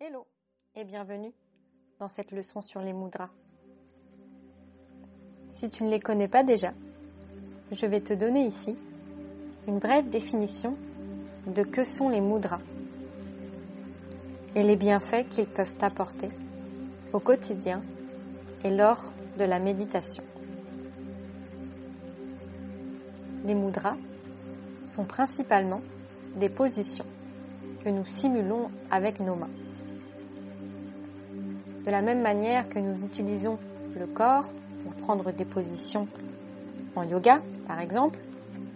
Hello et bienvenue dans cette leçon sur les mudras. Si tu ne les connais pas déjà, je vais te donner ici une brève définition de que sont les mudras et les bienfaits qu'ils peuvent apporter au quotidien et lors de la méditation. Les mudras sont principalement des positions que nous simulons avec nos mains. De la même manière que nous utilisons le corps pour prendre des positions en yoga, par exemple,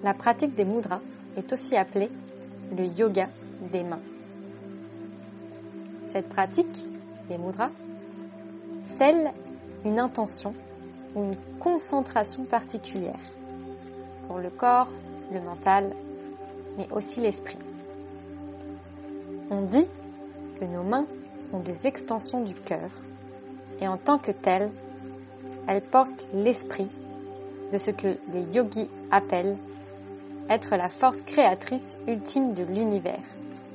la pratique des mudras est aussi appelée le yoga des mains. Cette pratique des mudras scelle une intention ou une concentration particulière pour le corps, le mental, mais aussi l'esprit. On dit que nos mains sont des extensions du cœur et en tant que telles, elles portent l'esprit de ce que les yogis appellent être la force créatrice ultime de l'univers.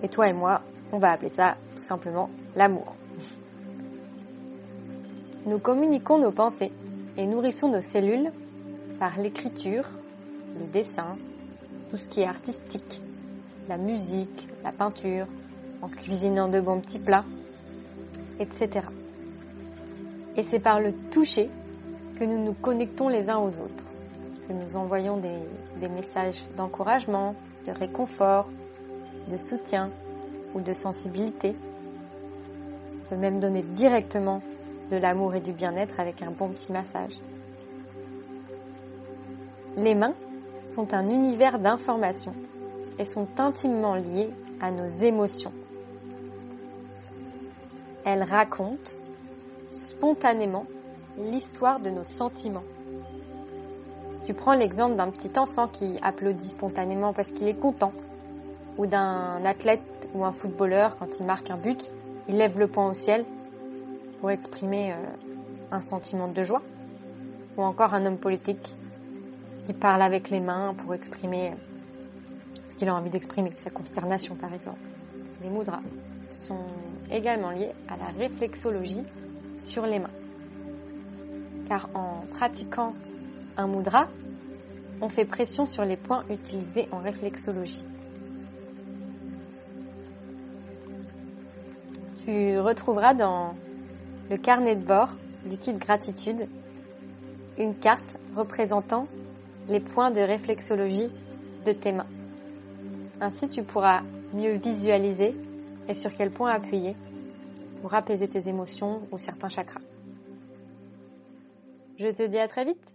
Et toi et moi, on va appeler ça tout simplement l'amour. Nous communiquons nos pensées et nourrissons nos cellules par l'écriture, le dessin, tout ce qui est artistique, la musique, la peinture, en cuisinant de bons petits plats, etc. Et c'est par le toucher que nous nous connectons les uns aux autres, que nous envoyons des, messages d'encouragement, de réconfort, de soutien ou de sensibilité. On peut même donner directement de l'amour et du bien-être avec un bon petit massage. Les mains sont un univers d'informations et sont intimement liées à nos émotions. Elles racontent spontanément l'histoire de nos sentiments. Si tu prends l'exemple d'un petit enfant qui applaudit spontanément parce qu'il est content, ou d'un athlète ou un footballeur quand il marque un but, il lève le poing au ciel pour exprimer euh, un sentiment de joie, ou encore un homme politique qui parle avec les mains pour exprimer ce qu'il a envie d'exprimer, sa consternation par exemple. Les mudras sont également liés à la réflexologie sur les mains. Car en pratiquant un mudra, on fait pression sur les points utilisés en réflexologie. Tu retrouveras dans le carnet de bord liquide gratitude une carte représentant les points de réflexologie de tes mains. Ainsi, tu pourras mieux visualiser et sur quel point appuyer pour apaiser tes émotions ou certains chakras. Je te dis à très vite